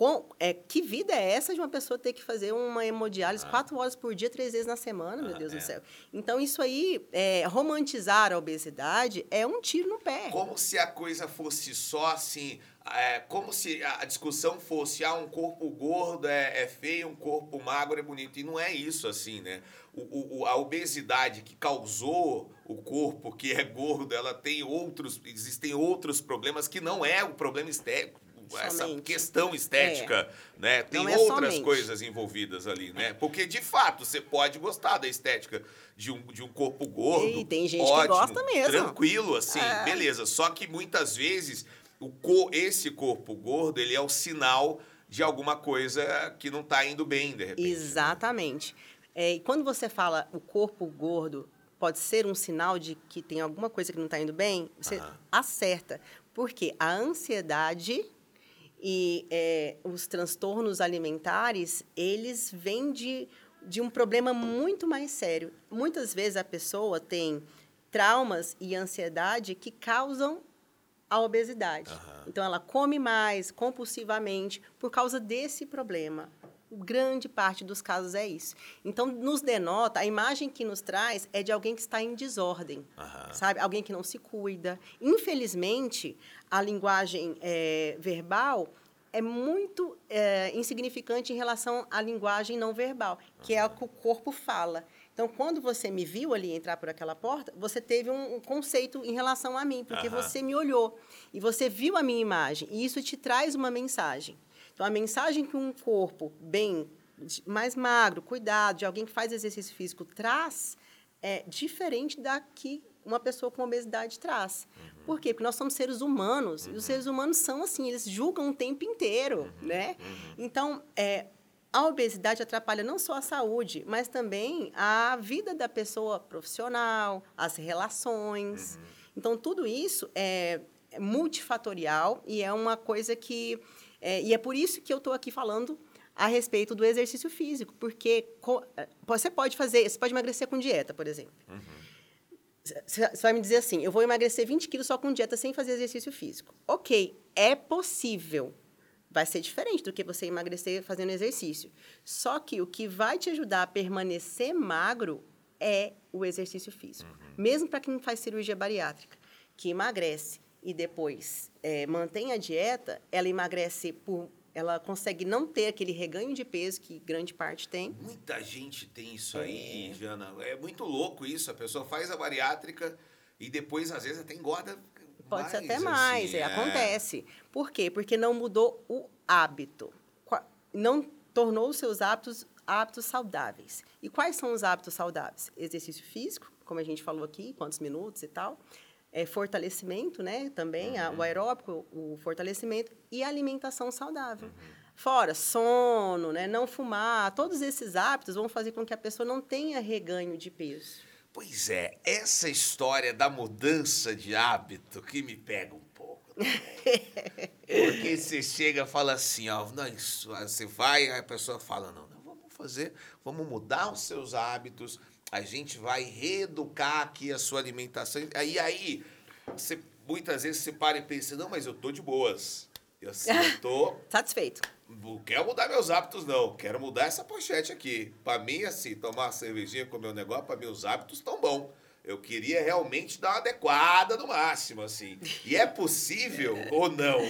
Com- é, que vida é essa de uma pessoa ter que fazer uma hemodiálise quatro horas por dia, três vezes na semana, meu Ah, Deus é. do céu? Então, isso aí, é, romantizar a obesidade é um tiro no pé. Como se a coisa fosse só assim. é, como se a discussão fosse: ah, um corpo gordo é, é feio, um corpo magro é bonito. E não é isso assim, né? O- o- a obesidade que causou o corpo que é gordo, ela tem outros. Existem outros problemas que não é o problema estético. Essa Somente. questão estética, né? Tem é outras somente. coisas envolvidas ali, né? Porque, de fato, você pode gostar da estética de um, de um corpo gordo. E tem gente que ótimo, gosta mesmo. Tranquilo, assim, É. beleza. Só que muitas vezes o co- esse corpo gordo, ele é o sinal de alguma coisa que não tá indo bem, de repente. Exatamente. É, e quando você fala o corpo gordo pode ser um sinal de que tem alguma coisa que não está indo bem, você Aham. acerta. Porque a ansiedade e é, os transtornos alimentares, eles vêm de, de um problema muito mais sério. Muitas vezes a pessoa tem traumas e ansiedade que causam a obesidade. Aham. Então, ela come mais compulsivamente por causa desse problema. Grande parte dos casos é isso. Então, nos denota, a imagem que nos traz é de alguém que está em desordem, Aham. sabe? Alguém que não se cuida. Infelizmente, a linguagem eh, verbal é muito eh, insignificante em relação à linguagem não verbal, que é o que o corpo fala. Então, quando você me viu ali entrar por aquela porta, você teve um, um conceito em relação a mim, porque Aham. você me olhou e você viu a minha imagem, e isso te traz uma mensagem. Então, a mensagem que um corpo bem mais magro, cuidado, de alguém que faz exercício físico traz é diferente da que uma pessoa com obesidade traz. Por quê? Porque nós somos seres humanos, e os seres humanos são assim, eles julgam o tempo inteiro, né? Então, é, a obesidade atrapalha não só a saúde, mas também a vida da pessoa profissional, as relações. Então, tudo isso é, é multifatorial e é uma coisa que. é, e é por isso que eu estou aqui falando a respeito do exercício físico, porque é, você pode fazer, você pode emagrecer com dieta, por exemplo. Você você vai me dizer assim, eu vou emagrecer 20 quilos só com dieta sem fazer exercício físico. Ok, é possível. Vai ser diferente do que você emagrecer fazendo exercício. Só que o que vai te ajudar a permanecer magro é o exercício físico. Mesmo para quem faz cirurgia bariátrica, que emagrece e depois eh, mantém a dieta, ela emagrece por. Ela consegue não ter aquele reganho de peso que grande parte tem. Muita gente tem isso aí, Jana. É muito louco isso. A pessoa faz a bariátrica e depois, às vezes, até engorda. Pode ser até assim, mais, é, acontece. Por quê? Porque não mudou o hábito. Não tornou os seus hábitos hábitos saudáveis. E quais são os hábitos saudáveis? Exercício físico, como a gente falou aqui, quantos minutos e tal. É, fortalecimento, né? Também, a- o aeróbico, o fortalecimento. E alimentação saudável. Fora sono, né? não fumar, todos esses hábitos vão fazer com que a pessoa não tenha reganho de peso. Pois é, essa história da mudança de hábito que me pega um pouco. Porque você chega e fala assim, ó, não, isso, você vai, a pessoa fala, não, não, vamos fazer, vamos mudar os seus hábitos, a gente vai reeducar aqui a sua alimentação. Aí, aí, você, muitas vezes você para e pensa, não, mas eu tô de boas. Eu, eu tô Satisfeito? não quero mudar meus hábitos, não. Quero mudar essa pochete aqui. Pra mim, assim, tomar uma cervejinha, comer um negócio, pra mim os hábitos estão bom. Eu queria realmente dar uma adequada no máximo, assim. E é possível ou não?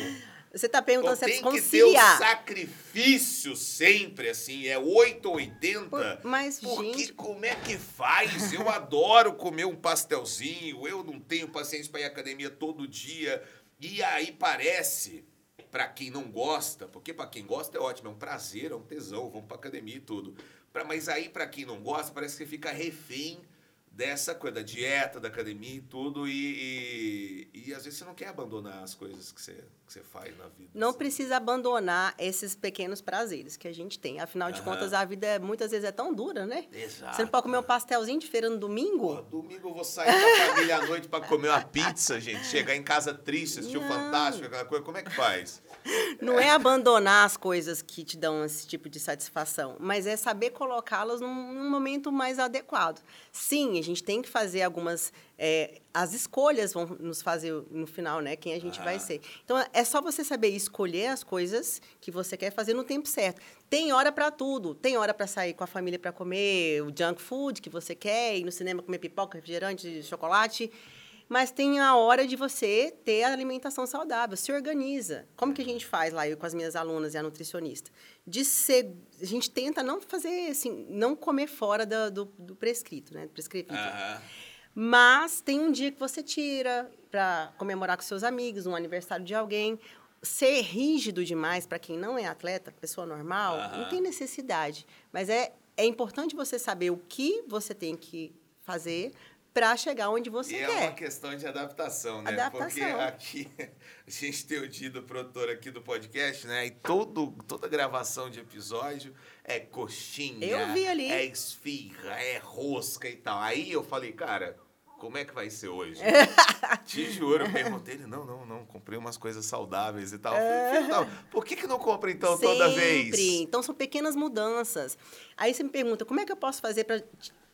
Você está perguntando se é tem conciliar. que ter o sacrifício sempre, assim, é 8 ou 80. Por- mas, porque gente- como é que faz? Eu adoro comer um pastelzinho, eu não tenho paciência para ir à academia todo dia. E aí parece, para quem não gosta, porque para quem gosta é ótimo, é um prazer, é um tesão, vamos pra academia e tudo. Pra- mas aí para quem não gosta, parece que você fica refém dessa coisa, da dieta, da academia e tudo, e, e, e às vezes você não quer abandonar as coisas que você, que você faz na vida. Não assim. precisa abandonar esses pequenos prazeres que a gente tem. Afinal de Aham. contas, a vida é- muitas vezes é tão dura, né? Exato. Você não pode comer um pastelzinho de feira no Pô, domingo? domingo eu vou sair com a família à noite pra comer uma pizza, gente. Chegar em casa triste, assistir o Não. Fantástico, aquela coisa. Como é que faz? Não é abandonar as coisas que te dão esse tipo de satisfação, mas é saber colocá-las num, num momento mais adequado. Sim, a gente tem que fazer algumas. é, as escolhas vão nos fazer no final, né? Quem a gente vai Ah. ser. Então é só você saber escolher as coisas que você quer fazer no tempo certo. Tem hora para tudo. Tem hora para sair com a família para comer o junk food que você quer, ir no cinema comer pipoca, refrigerante, chocolate. Mas tem a hora de você ter a alimentação saudável. Se organiza. Como que a gente faz lá, eu com as minhas alunas e a nutricionista? De ser, a gente tenta não fazer, assim, não comer fora da- do, do prescrito, né? Do prescrito. Mas tem um dia que você tira para comemorar com seus amigos, um aniversário de alguém. Ser rígido demais para quem não é atleta, pessoa normal, não tem necessidade. Mas é, é importante você saber o que você tem que fazer para chegar onde você E é quer. uma questão de adaptação, né? Adaptação. Porque aqui, a gente tem o Dido, produtor aqui do podcast, né? E todo, toda gravação de episódio é coxinha. Eu vi ali. É esfirra, é rosca e tal. Aí eu falei, cara, como é que vai ser hoje? Te juro, eu perguntei ele, não, não, não, comprei umas coisas saudáveis e tal. Eu falei, "Filho, não, por que, que não compra então toda vez? Sempre. Então, são pequenas mudanças. Aí você me pergunta, como é que eu posso fazer para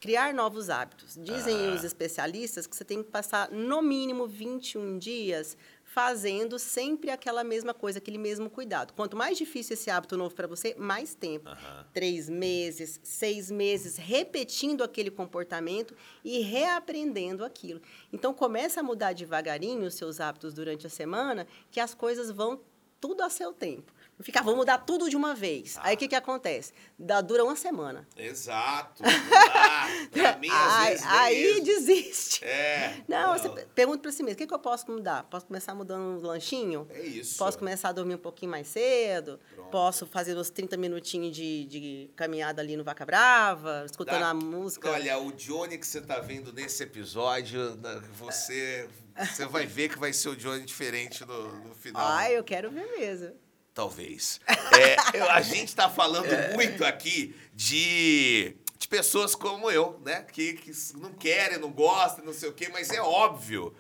criar novos hábitos? Dizem Ah. os especialistas que você tem que passar, no mínimo, 21 dias fazendo sempre aquela mesma coisa, aquele mesmo cuidado. Quanto mais difícil esse hábito novo para você, mais tempo. Três meses, seis meses, repetindo aquele comportamento e reaprendendo aquilo. Então, começa a mudar devagarinho os seus hábitos durante a semana, que as coisas vão tudo a seu tempo. Não ficar, vou mudar tudo de uma vez. Aí, o que, que acontece? Dá, dura uma semana. Exato. Ah, pra mim, às Aí- vezes, aí desiste. É. Não, você pe- pergunta para si mesmo, o que, que eu posso mudar? Posso começar mudando um lanchinho? É isso. Posso começar a dormir um pouquinho mais cedo? Pronto. Posso fazer uns 30 minutinhos de, de caminhada ali no Vaca Brava, escutando Dá- a música? Olha, o Johnny que você tá vendo nesse episódio, você, você vai ver que vai ser o Johnny diferente no, no final. Ai, eu quero ver mesmo. Talvez. É, eu- a gente tá falando muito aqui de, de pessoas como eu, né? Que, que não querem, não gostam, não sei o quê, mas é óbvio,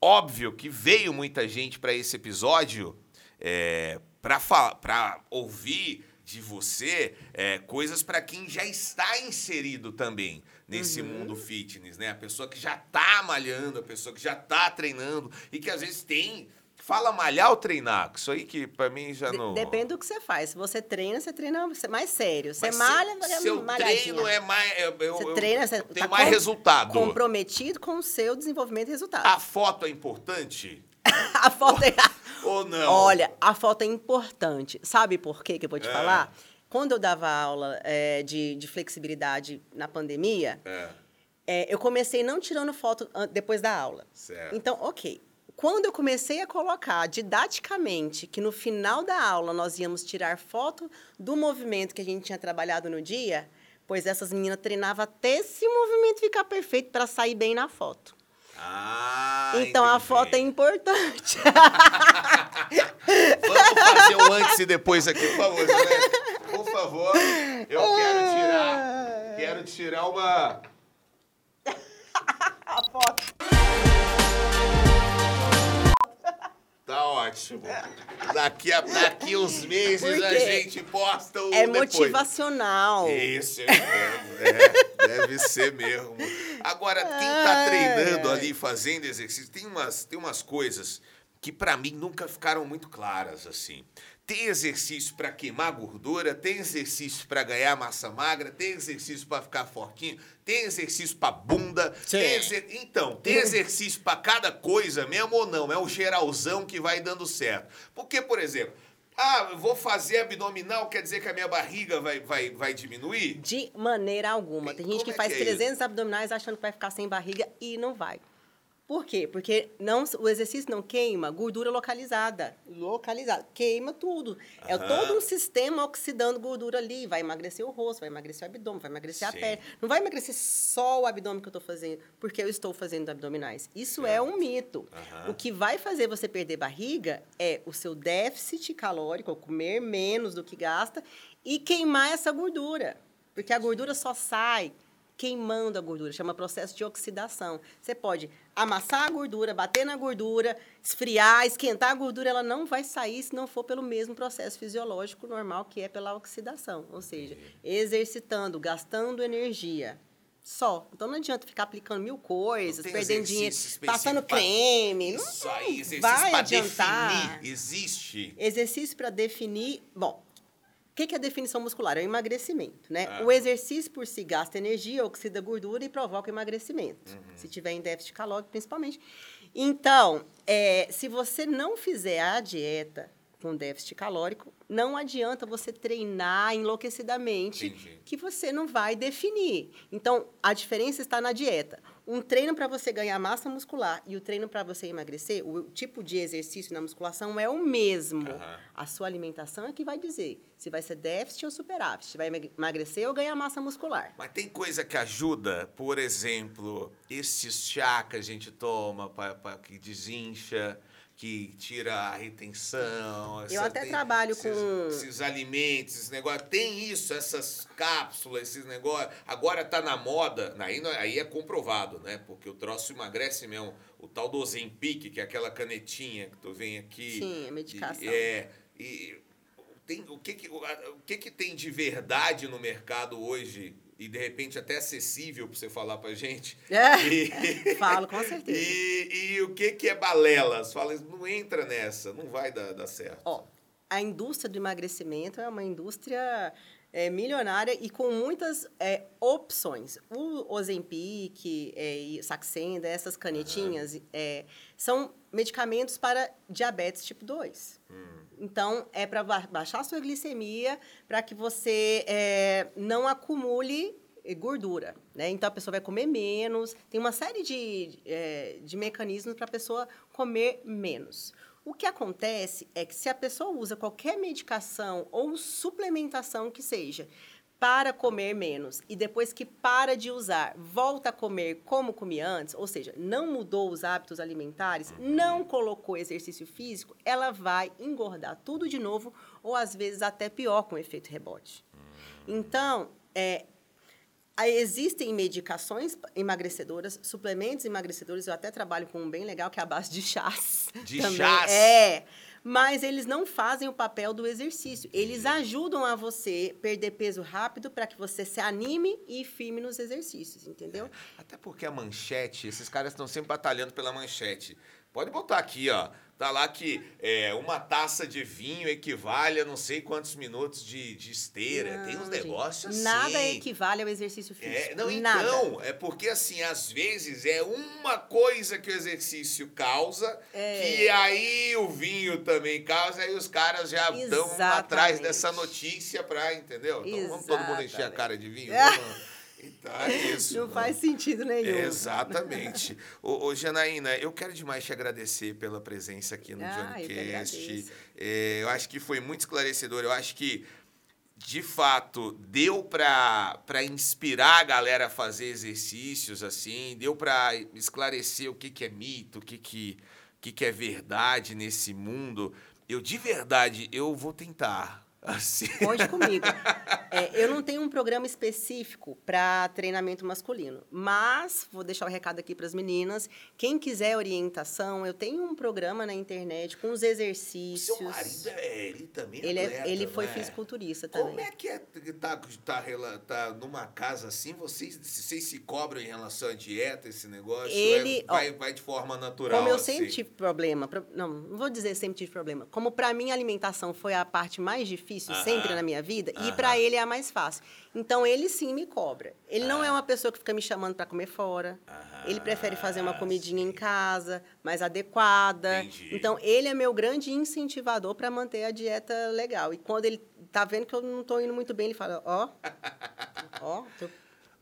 óbvio que veio muita gente para esse episódio é, para ouvir de você é, coisas para quem já está inserido também nesse mundo fitness, né? A pessoa que já tá malhando, a pessoa que já tá treinando e que às vezes tem fala malhar ou treinar, isso aí que para mim já não Depende do que você faz. Se você treina, você treina mais sério. Você Mas malha, se, é seu malhadinha. treino é mais eu, eu, Você treina, você tenho tá mais com- resultado. comprometido com o seu desenvolvimento e resultado. A foto é importante A foto é... ou não? Olha, a foto é importante. Sabe por quê que eu vou te É. falar? Quando eu dava aula é, de, de flexibilidade na pandemia, É, é, eu comecei não tirando foto depois da aula. certo. Então, ok. Quando eu comecei a colocar didaticamente que no final da aula nós íamos tirar foto do movimento que a gente tinha trabalhado no dia, pois essas meninas treinavam até esse movimento ficar perfeito para sair bem na foto. Ah, então a entendi. foto é importante. Vamos fazer o antes e depois aqui, por favor. Por favor, eu quero tirar, quero tirar uma a foto. Ótimo. Daqui a daqui uns meses a gente posta o É depois. motivacional. Isso, eu entendo. É, deve ser mesmo. Agora, quem tá treinando ali, fazendo exercício, tem umas, tem umas coisas que para mim nunca ficaram muito claras assim. Tem exercício para queimar gordura, tem exercício para ganhar massa magra, tem exercício para ficar fortinho, tem exercício para bunda. Tem exer... Então, tem exercício para cada coisa mesmo ou não? É o geralzão que vai dando certo. Porque, por exemplo, ah, vou fazer abdominal, quer dizer que a minha barriga vai, vai, vai diminuir? De maneira alguma. Tem gente que é faz que é 300 isso? abdominais achando que vai ficar sem barriga e não vai. Por quê? Porque não, o exercício não queima gordura localizada. Localizada. Queima tudo. Uhum. É todo um sistema oxidando gordura ali. Vai emagrecer o rosto, vai emagrecer o abdômen, vai emagrecer Sim. a pele. Não vai emagrecer só o abdômen que eu estou fazendo, porque eu estou fazendo abdominais. Isso é, é um mito. Uhum. O que vai fazer você perder barriga é o seu déficit calórico, comer menos do que gasta, e queimar essa gordura. Porque a gordura só sai queimando a gordura, chama processo de oxidação. Você pode amassar a gordura, bater na gordura, esfriar, esquentar a gordura, ela não vai sair se não for pelo mesmo processo fisiológico normal que é pela oxidação, ou seja, exercitando, gastando energia. Só. Então não adianta ficar aplicando mil coisas, perdendo dinheiro, passando creme. Isso aí, exercício vai adiantar. Definir. Existe. Exercício para definir. Bom, que, que é a definição muscular? É o emagrecimento, né? Ah. O exercício por si gasta energia, oxida gordura e provoca emagrecimento. Uhum. Se tiver em déficit calórico, principalmente. Então, é, se você não fizer a dieta com déficit calórico, não adianta você treinar enlouquecidamente, Entendi. que você não vai definir. Então, a diferença está na dieta. Um treino para você ganhar massa muscular e o treino para você emagrecer, o tipo de exercício na musculação é o mesmo. Uhum. A sua alimentação é que vai dizer se vai ser déficit ou superávit, se vai emagrecer ou ganhar massa muscular. Mas tem coisa que ajuda, por exemplo, esses chá que a gente toma para que desincha que tira a retenção. Eu até trabalho esses, com. Esses alimentos, esses negócios. Tem isso, essas cápsulas, esses negócios. Agora tá na moda, aí, aí é comprovado, né? Porque o troço emagrece mesmo. O tal do Ozempic, que é aquela canetinha que tu vem aqui. Sim, é medicação. E, é. E tem, o que, que, o, o que, que tem de verdade no mercado hoje e de repente até acessível para você falar para gente. É, e, falo, com certeza. E, e, o que, que é balela? Você fala, não entra nessa, não vai dar, dar certo. Ó, a indústria do emagrecimento é uma indústria é, milionária e com muitas é, opções. O Ozempic é, Saxenda, essas canetinhas, uhum. são medicamentos para diabetes tipo 2. Hum. Então, é para baixar a sua glicemia, para que você é, não acumule gordura, né? Então, a pessoa vai comer menos. Tem uma série de, é, de mecanismos para a pessoa comer menos. O que acontece é que se a pessoa usa qualquer medicação ou suplementação que seja para comer menos e depois que para de usar, volta a comer como comia antes, ou seja, não mudou os hábitos alimentares, não colocou exercício físico, ela vai engordar tudo de novo ou às vezes até pior com efeito rebote. Então, é, existem medicações emagrecedoras, suplementos emagrecedores, eu até trabalho com um bem legal que é a base de chás. De também. chás? É mas eles não fazem o papel do exercício. Eles ajudam a você perder peso rápido para que você se anime e firme nos exercícios, entendeu? É, até porque a manchete, esses caras estão sempre batalhando pela manchete. Pode botar aqui, ó. Tá lá que é, uma taça de vinho equivale a não sei quantos minutos de, de esteira. Não, Tem uns negócios assim. Nada equivale ao exercício é, físico. É, não, nada. então, é porque assim, às vezes é uma coisa que o exercício causa, é. que aí o vinho também causa, aí os caras já estão atrás dessa notícia pra, entendeu? Então vamos todo mundo encher a cara de vinho? Vamos. Então é isso. Não faz sentido nenhum. Exatamente. ô, ô, Janaína, eu quero demais te agradecer pela presença aqui no ah, Johnnycast. Eu, é, eu acho que foi muito esclarecedor. Eu acho que, de fato, deu para inspirar a galera a fazer exercícios, assim, deu para esclarecer o que, que é mito, o que, que, o que, que é verdade nesse mundo. Eu, de verdade, eu vou tentar Assim. Conte comigo. É, eu não tenho um programa específico para treinamento masculino, mas vou deixar o recado aqui para as meninas. Quem quiser orientação, eu tenho um programa na internet com os exercícios. Seu marido, é, ele também é Ele, é- atleta, ele foi não é? fisiculturista também. Como é que é tá, tá, tá numa casa assim, vocês, vocês se cobram em relação à dieta, esse negócio? Ele- É- vai, vai de forma natural, Como eu assim? sempre tive problema, pro- não, não vou dizer sempre tive problema. Como para mim a alimentação foi a parte mais difícil Aham. sempre na minha vida e Aham. para ele é a mais fácil. Então ele sim me cobra. Ele não é uma pessoa que fica me chamando para comer fora. ele prefere fazer uma Ah, comidinha sim. em casa, mais adequada. Entendi. Então ele é meu grande incentivador para manter a dieta legal. E quando ele tá vendo que eu não tô indo muito bem, ele fala: "Ó, ó,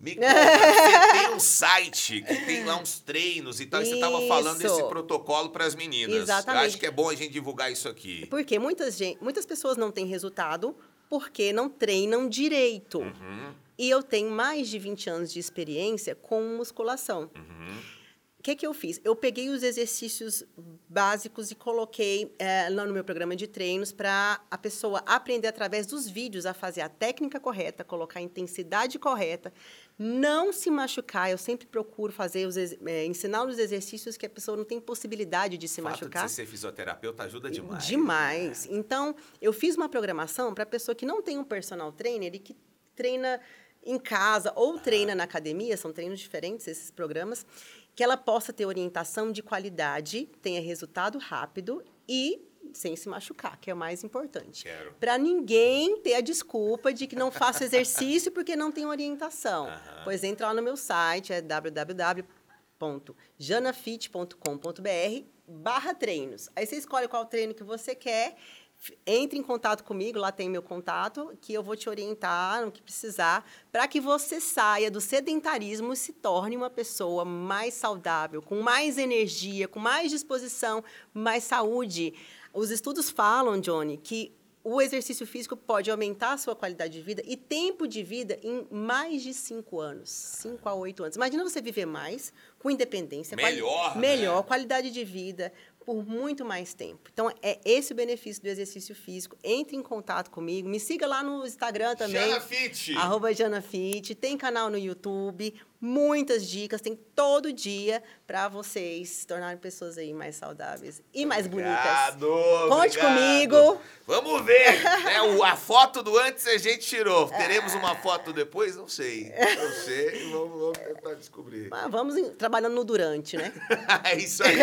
Me conta, você tem um site que tem lá uns treinos e tal, e você estava falando Isso. desse protocolo para as meninas. Exatamente. Eu acho que é bom a gente divulgar isso aqui. Porque muitas, muitas pessoas não têm resultado porque não treinam direito. Uhum, E eu tenho mais de 20 anos de experiência com musculação. uhum. O que, que eu fiz? Eu peguei os exercícios básicos e coloquei eh, lá no meu programa de treinos para a pessoa aprender através dos vídeos a fazer a técnica correta, colocar a intensidade correta, não se machucar. Eu sempre procuro fazer os, eh, ensinar os exercícios que a pessoa não tem possibilidade de se fato machucar. de você ser fisioterapeuta ajuda demais. Demais. Então, eu fiz uma programação para pessoa que não tem um personal trainer e que treina em casa ou treina na academia, são treinos diferentes esses programas, que ela possa ter orientação de qualidade, tenha resultado rápido e sem se machucar, que é o mais importante. Quero. Para ninguém ter a desculpa de que não faço exercício porque não tem orientação. Aham. Pois entra lá no meu site, é www.janafit.com.br barra treinos. Aí você escolhe qual treino que você quer, entre em contato comigo, lá tem meu contato, que eu vou te orientar no que precisar, para que você saia do sedentarismo e se torne uma pessoa mais saudável, com mais energia, com mais disposição, mais saúde. Os estudos falam, Johnny, que o exercício físico pode aumentar a sua qualidade de vida e tempo de vida em mais de cinco anos, cinco a oito anos. Imagina você viver mais, com independência, quali- Melhor, né? melhor qualidade de vida por muito mais tempo. Então é esse o benefício do exercício físico. Entre em contato comigo, me siga lá no Instagram também. Jana Fit. Arroba Janafit, tem canal no YouTube, muitas dicas, tem todo dia para vocês se tornarem pessoas aí mais saudáveis e mais bonitas. Conte obrigado. comigo. Vamos ver. né? O- a foto do antes a gente tirou. Teremos uma foto depois? Não sei. Não sei. Vamos, vamos tentar descobrir. Mas vamos em- trabalhando no durante, né? é isso aí.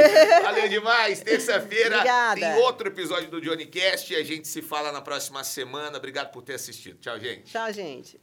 Valeu demais. Terça-feira tem outro episódio do Johnny Cast e a gente se fala na próxima semana. Obrigado por ter assistido. Tchau, gente. Tchau, gente.